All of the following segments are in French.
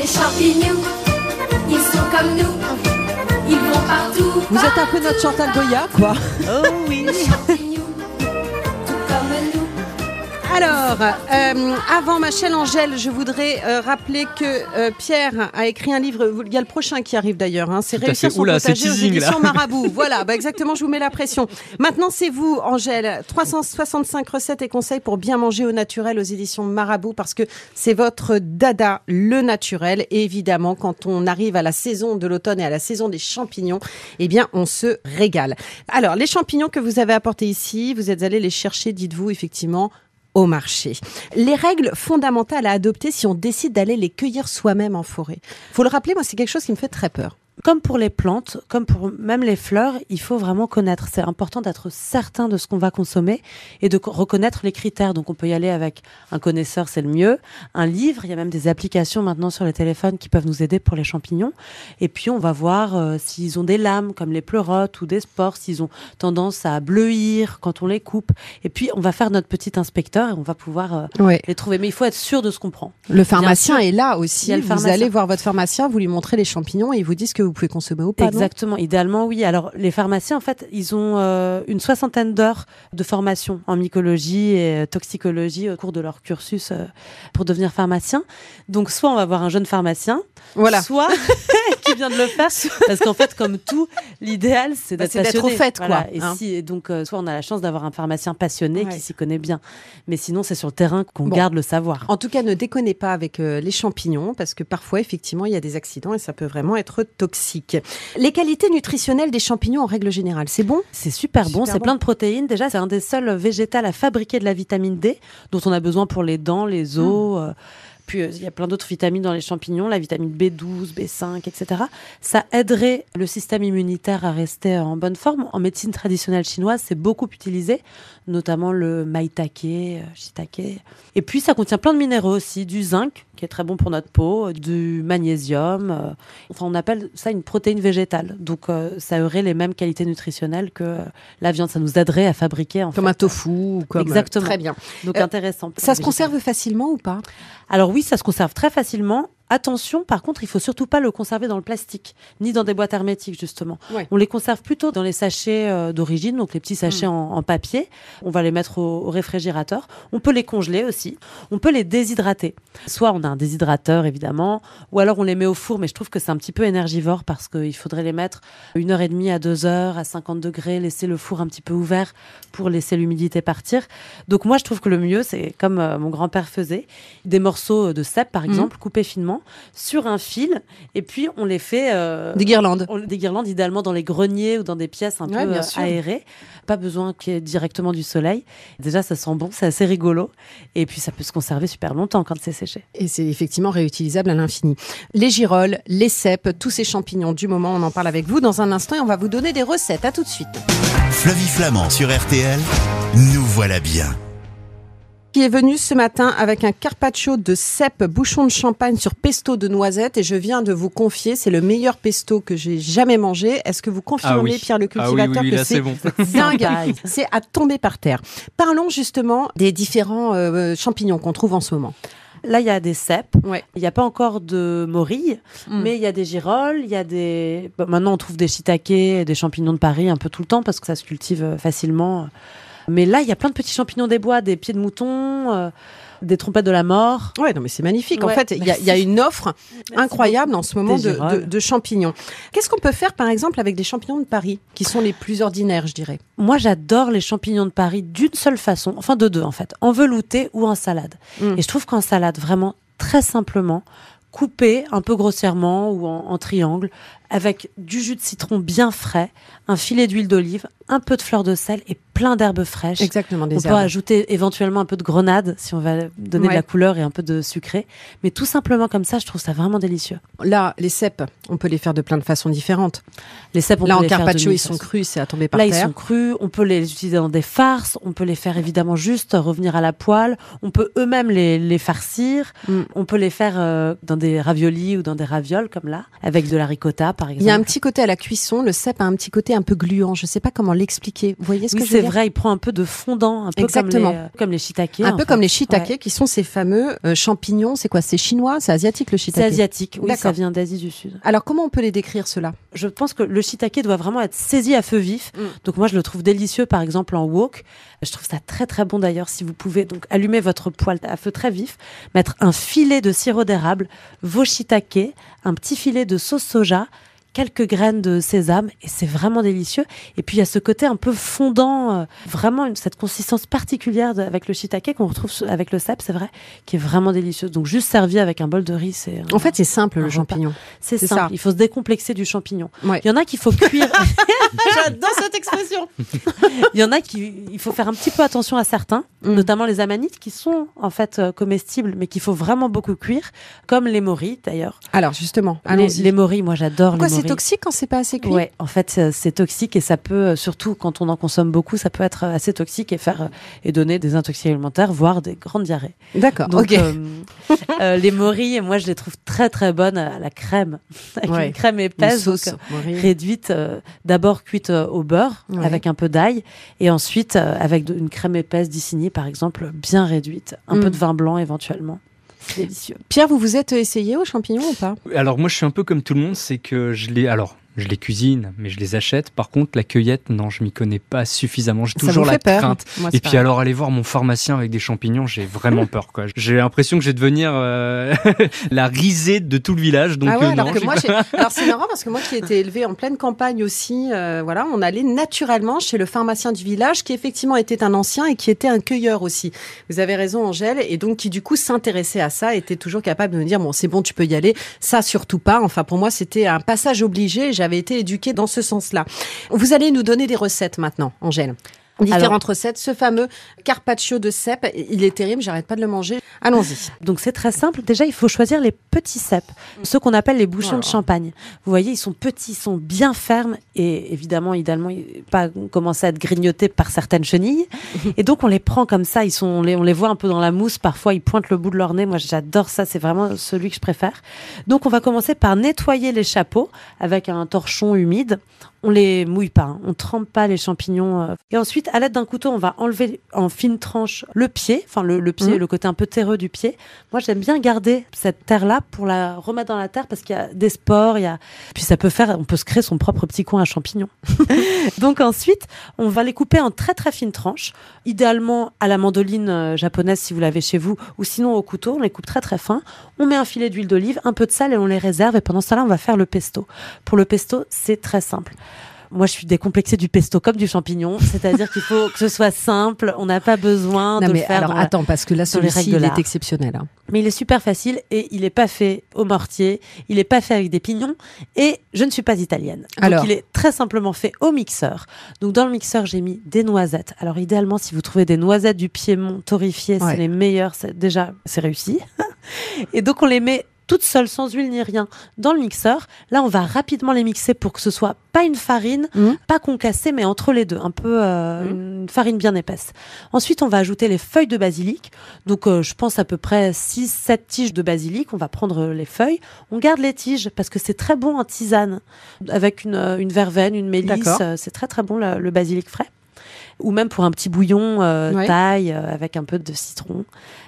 Les champignons, ils sont comme nous, ils vont partout. Vous êtes un peu notre Chantal Goya, quoi. Oh oui. Alors, euh, avant Machel Angèle, je voudrais euh, rappeler que euh, Pierre a écrit un livre. Il y a le prochain qui arrive d'ailleurs. Hein, c'est réussir son Oula, potager aux éditions Marabout. voilà, bah exactement. Je vous mets la pression. Maintenant, c'est vous, Angèle. 365 recettes et conseils pour bien manger au naturel aux éditions Marabout parce que c'est votre dada, le naturel. Et évidemment, quand on arrive à la saison de l'automne et à la saison des champignons, eh bien, on se régale. Alors, les champignons que vous avez apportés ici, vous êtes allé les chercher, dites-vous effectivement marché. Les règles fondamentales à adopter si on décide d'aller les cueillir soi-même en forêt. Faut le rappeler, moi c'est quelque chose qui me fait très peur. Comme pour les plantes, comme pour même les fleurs, il faut vraiment connaître. C'est important d'être certain de ce qu'on va consommer et de co- reconnaître les critères. Donc on peut y aller avec un connaisseur, c'est le mieux. Un livre, il y a même des applications maintenant sur les téléphones qui peuvent nous aider pour les champignons. Et puis on va voir euh, s'ils ont des lames comme les pleurotes ou des spores, s'ils ont tendance à bleuir quand on les coupe. Et puis on va faire notre petit inspecteur et on va pouvoir euh, Ouais. les trouver. Mais il faut être sûr de ce qu'on prend. Le pharmacien est là aussi. Vous allez voir votre pharmacien, vous lui montrez les champignons et il vous dit ce que vous pouvez consommer ou pas. Exactement. Idéalement, oui. Alors, les pharmaciens, en fait, ils ont euh, une soixantaine d'heures de formation en mycologie et euh, toxicologie au cours de leur cursus euh, pour devenir pharmacien. Donc, soit on va voir un jeune pharmacien, Voilà. soit qui vient de le faire, parce qu'en fait, comme tout, l'idéal, c'est Bah, d'être c'est d'être passionné. au fait, quoi, Voilà. Et hein. si, et donc, euh, soit on a la chance d'avoir un pharmacien passionné Ouais. qui s'y connaît bien, mais sinon, c'est sur le terrain qu'on Bon. garde le savoir. En tout cas, ne déconnez pas avec euh, les champignons parce que parfois, effectivement, il y a des accidents et ça peut vraiment être toxique. Les qualités nutritionnelles des champignons en règle générale, c'est bon? C'est super bon, c'est bon. plein de protéines. Déjà, c'est un des seuls végétals à fabriquer de la vitamine D, dont on a besoin pour les dents, les os. Hmm. euh, puis euh, il y a plein d'autres vitamines dans les champignons, la vitamine B12, B5, etc. Ça aiderait le système immunitaire à rester en bonne forme. En médecine traditionnelle chinoise, c'est beaucoup utilisé, notamment le maitake, euh, shiitake. Et puis ça contient plein de minéraux aussi, du zinc qui est très bon pour notre peau, du magnésium. euh, Enfin, on appelle ça une protéine végétale. Donc euh, ça aurait les mêmes qualités nutritionnelles que euh, la viande. Ça nous aiderait à fabriquer en Comme fait. un tofu ou comme. Exactement. Très bien. Donc Euh, intéressant. Ça se conserve facilement ou pas? Alors oui, ça se conserve très facilement. Attention, par contre, il faut surtout pas le conserver dans le plastique, ni dans des boîtes hermétiques, justement. Ouais. On les conserve plutôt dans les sachets euh, d'origine, donc les petits sachets Mm. en, en papier. On va les mettre au, au réfrigérateur. On peut les congeler aussi. On peut les déshydrater. Soit on a un déshydrateur, évidemment, ou alors on les met au four, mais je trouve que c'est un petit peu énergivore parce qu'il faudrait les mettre une heure et demie à deux heures à 50 degrés, laisser le four un petit peu ouvert pour laisser l'humidité partir. Donc moi, je trouve que le mieux, c'est comme euh, mon grand-père faisait, des morceaux de cèpe, par Mhm. exemple, coupés finement, sur un fil, et puis on les fait... euh, Des guirlandes. on- des guirlandes, idéalement dans les greniers ou dans des pièces un Ouais, peu euh, aérées. Pas besoin qu'il y ait directement du soleil. Déjà, ça sent bon, c'est assez rigolo. Et puis, ça peut se conserver super longtemps quand c'est séché. Et c'est effectivement réutilisable à l'infini. Les girolles, les cèpes, tous ces champignons du moment, on en parle avec vous dans un instant et on va vous donner des recettes. À tout de suite. Flavie Flamand sur RTL, nous voilà bien. Qui est venu ce matin avec un carpaccio de cèpes, bouchon de champagne sur pesto de noisettes et je viens de vous confier, c'est le meilleur pesto que j'ai jamais mangé. Est-ce que vous confirmez, Ah oui. Pierre le Ah oui, cultivateur, oui, oui, que c'est bon. dingue. C'est à tomber par terre. Parlons justement des différents euh, champignons qu'on trouve en ce moment. Là, il y a des cèpes. Ouais. Il n'y a pas encore de morilles, Mm. mais il y a des girolles, il y a des. maintenant, on trouve des shiitake, et des champignons de Paris un peu tout le temps parce que ça se cultive euh, facilement. Mais là, il y a plein de petits champignons des bois, des pieds de mouton, euh, des trompettes de la mort. Ouais, non, mais c'est magnifique. en fait, il y, a- il y a une offre incroyable en ce moment de, girolles. de- de champignons. Qu'est-ce qu'on peut faire, par exemple, avec des champignons de Paris, qui sont les plus ordinaires, je dirais? Moi, j'adore les champignons de Paris d'une seule façon, enfin de deux en fait, en velouté ou en salade. Mm. Et je trouve qu'en salade, vraiment très simplement, coupé un peu grossièrement ou en, en triangle, avec du jus de citron bien frais, un filet d'huile d'olive, un peu de fleur de sel et plein d'herbes fraîches. Exactement, On des peut herbes. ajouter éventuellement un peu de grenade si on va donner Ouais. de la couleur et un peu de sucré. Mais tout simplement comme ça, je trouve ça vraiment délicieux. Là, les cèpes, on peut les faire de plein de façons différentes. Les cèpes, on Là, peut en les faire de carpaccio, ils sont façons. crus, c'est à tomber par Là, ils terre. sont crus. On peut les utiliser dans des farces. On peut les faire évidemment juste revenir à la poêle. On peut eux-mêmes les, les farcir. Mm. On peut les faire euh, dans des raviolis ou dans des ravioles comme là, avec de la ricotta par exemple. Il y a un petit côté à la cuisson, le cèpe a un petit côté un peu gluant. Je sais pas comment l'expliquer. Vous voyez ce oui, que je veux dire? Vrai, il prend un peu de fondant, un peu Exactement. comme les, euh, comme les shiitake. Un peu fait. comme les shiitake, Ouais. qui sont ces fameux euh, champignons. C'est quoi? C'est chinois? C'est asiatique le C'est shiitake asiatique, oui, ça vient d'Asie du Sud. Alors comment on peut les décrire cela? Je pense que le shiitake doit vraiment être saisi à feu vif. Mm. Donc moi, je le trouve délicieux, par exemple, en wok. Je trouve ça très très bon d'ailleurs si vous pouvez donc allumer votre poêle à feu très vif, mettre un filet de sirop d'érable, vos shiitake, un petit filet de sauce soja, quelques graines de sésame et c'est vraiment délicieux. Et puis il y a ce côté un peu fondant, euh, vraiment une- cette consistance particulière de- avec le shiitake qu'on retrouve avec le cèpe, c'est vrai, qui est vraiment délicieuse. Donc juste servi avec un bol de riz, c'est En fait, c'est simple le champignon. c'est simple. ça. Il faut se décomplexer du champignon. Ouais. Il y en a qu'il faut cuire. J'adore cette expression. Il y en a qui, il faut faire un petit peu attention à certains, Mm. notamment les amanites qui sont en fait euh, comestibles, mais qu'il faut vraiment beaucoup cuire, comme les moris d'ailleurs. Alors justement, Les, les moris, moi j'adore les c'est toxique quand c'est pas assez cuit? Ouais, en fait c'est- toxique et ça peut, euh, surtout quand on en consomme beaucoup, ça peut être assez toxique et faire euh, et donner des intoxications alimentaires, voire des grandes diarrhées. D'accord. Donc euh, euh, les moris, moi je les trouve très très bonnes à la crème, avec Ouais. une crème Une épaisse. sauce. donc, euh, Marie. réduite, euh, d'abord cuite euh, au beurre Ouais. avec un peu d'ail et ensuite euh, avec de- une crème épaisse d'Issigny par exemple, bien réduite, un Mm. peu de vin blanc éventuellement. C'est délicieux. Pierre, vous vous êtes essayé aux champignons ou pas? Alors moi je suis un peu comme tout le monde, c'est que je les alors je les cuisine, mais je les achète. Par contre la cueillette, non, je m'y connais pas suffisamment. J'ai toujours la peur crainte. Moi, Et puis pareil. alors aller voir mon pharmacien avec des champignons, j'ai vraiment peur quoi. J'ai l'impression que je vais devenir euh, la risée de tout le village. Donc ah ouais, euh, alors non, que moi, alors c'est marrant parce que moi qui ai été élevée en pleine campagne aussi, euh, voilà, on allait naturellement chez le pharmacien du village qui effectivement était un ancien et qui était un cueilleur aussi. Vous avez raison, Angèle, et donc qui du coup s'intéressait à ça, était toujours capable de me dire bon, c'est bon, tu peux y aller, ça surtout pas. Enfin, pour moi, c'était un passage obligé. et J'avais été éduquée dans ce sens-là. Vous allez nous donner des recettes maintenant, Angèle. Différentes recettes. Ce fameux carpaccio de cèpe, il est terrible, j'arrête pas de le manger. Allons-y. Donc c'est très simple. Déjà, il faut choisir les petits cèpes, ceux qu'on appelle les bouchons de Voilà. champagne. Vous voyez, ils sont petits, ils sont bien fermes et évidemment, idéalement, ils- pas commencer à être grignotés par certaines chenilles. Et donc on les prend comme ça. Ils sont, on les, on les voit un peu dans la mousse. Parfois, ils pointent le bout de leur nez. Moi, j'adore ça. C'est vraiment celui que je préfère. Donc on va commencer par nettoyer les chapeaux avec un torchon humide. On les mouille pas, hein. on trempe pas les champignons. euh. Et ensuite, à l'aide d'un couteau, on va enlever en fines tranches le pied, enfin le, le pied, Mhm. le côté un peu terreux du pied. Moi, j'aime bien garder cette terre-là pour la remettre dans la terre parce qu'il y a des spores, il y a, puis ça peut faire, on peut se créer son propre petit coin à champignons. Donc ensuite, on va les couper en très très fines tranches, idéalement à la mandoline euh, japonaise si vous l'avez chez vous, ou sinon au couteau, on les coupe très très fins. On met un filet d'huile d'olive, un peu de sel et on les réserve. Et pendant ce temps-là, on va faire le pesto. Pour le pesto, c'est très simple. Moi, je suis décomplexée du pesto comme du champignon, c'est-à-dire qu'il faut que ce soit simple. On n'a pas besoin Non de mais le faire. alors la- attends parce que là celui-ci il est exceptionnel. hein. Mais il est super facile et il n'est pas fait au mortier, il n'est pas fait avec des pignons et je ne suis pas italienne. Donc Alors il est très simplement fait au mixeur. Donc dans le mixeur, j'ai mis des noisettes. Alors idéalement, si vous trouvez des noisettes du Piémont torréfiées, Ouais. c'est les meilleures. Déjà c'est réussi. et donc on les met toutes seules, sans huile ni rien, dans le mixeur. Là, on va rapidement les mixer pour que ce soit pas une farine, Mhm. pas concassée, mais entre les deux, un peu euh, Mhm. une farine bien épaisse. Ensuite, on va ajouter les feuilles de basilic. Donc, euh, je pense à peu près 6-7 tiges de basilic. On va prendre euh, les feuilles. On garde les tiges parce que c'est très bon en tisane. Avec une, une verveine, une mélisse. C'est très très bon le, le basilic frais. Ou même pour un petit bouillon euh, Ouais. taille euh, avec un peu de citron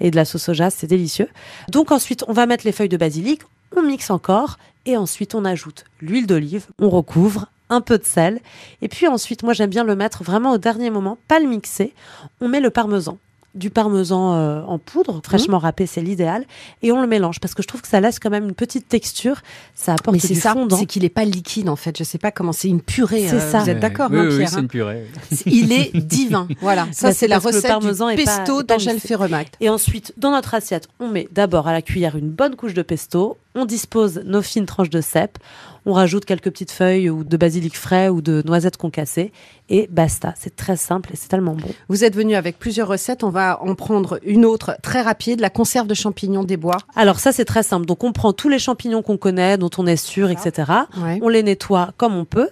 et de la sauce soja, c'est délicieux. Donc ensuite, on va mettre les feuilles de basilic, on mixe encore et ensuite on ajoute l'huile d'olive, on recouvre un peu de sel et puis ensuite, moi j'aime bien le mettre vraiment au dernier moment, pas le mixer. On met le parmesan du parmesan euh, en poudre, fraîchement râpé, c'est l'idéal, et on le mélange parce que je trouve que ça laisse quand même une petite texture, ça apporte Mais c'est du ça, fondant. c'est qu'il est pas liquide en fait. Je sais pas comment c'est une purée. C'est euh, ça. Vous êtes d'accord, oui, hein, oui, oui, Pierre c'est hein une purée. Il est divin. Voilà, ça Bah, c'est la recette parmesan du est pas- pesto d'Angèle. Ferremac. Et ensuite, dans notre assiette, on met d'abord à la cuillère une bonne couche de pesto. On dispose nos fines tranches de cèpe. On rajoute quelques petites feuilles ou de basilic frais ou de noisettes concassées. Et basta. C'est très simple et c'est tellement bon. Vous êtes venu avec plusieurs recettes. On va en prendre une autre très rapide, la conserve de champignons des bois. Alors ça, c'est très simple. Donc on prend tous les champignons qu'on connaît, dont on est sûr, etc. Ouais. On les nettoie comme on peut.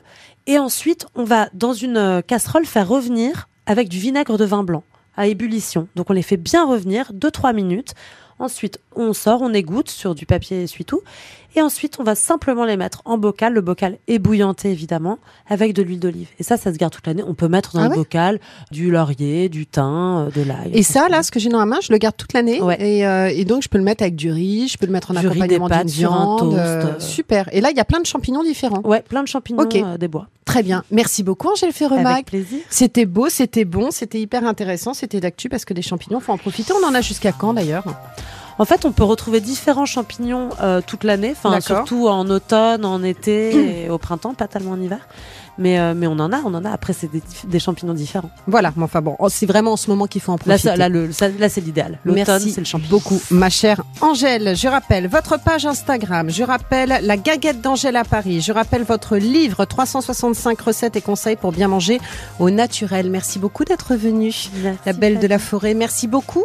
Et ensuite, on va, dans une euh, casserole, faire revenir avec du vinaigre de vin blanc à ébullition. Donc on les fait bien revenir 2-3 minutes. Ensuite, on sort, on égoutte sur du papier essuie-tout. Et ensuite, on va simplement les mettre en bocal. Le bocal ébouillanté, évidemment, avec de l'huile d'olive. Et ça, ça se garde toute l'année. On peut mettre dans Ah le bocal du laurier, du thym, euh, de l'ail. Et ça, là, ce que j'ai dans la main, je le garde toute l'année. Ouais. Et, euh, et donc, je peux le mettre avec du riz, je peux le mettre en Du accompagnement d'une viande. toast, euh, super. Et là, il y a plein de champignons différents. Ouais, plein de champignons Ok. euh, des bois. Très bien. Merci beaucoup, Angèle Ferremac. Avec plaisir. C'était beau, c'était bon, c'était hyper intéressant, c'était d'actu parce que des champignons, faut en profiter. On en a jusqu'à quand d'ailleurs? En fait, on peut retrouver différents champignons euh, toute l'année, enfin surtout en automne, en été et au printemps, pas tellement en hiver. Mais, euh, mais on en a, on en a. Après, c'est des, champignons différents. Voilà, mais enfin bon, oh, c'est vraiment en ce moment qu'il faut en Là, profiter. ça- là, le- ça- là, c'est l'idéal. L'automne, Merci c'est le champignon. beaucoup, ma chère Angèle. Je rappelle votre page Instagram, je rappelle la gaguette d'Angèle à Paris, je rappelle votre livre 365 recettes et conseils pour bien manger au naturel. Merci beaucoup d'être venu, Merci, la belle de la forêt. Merci beaucoup.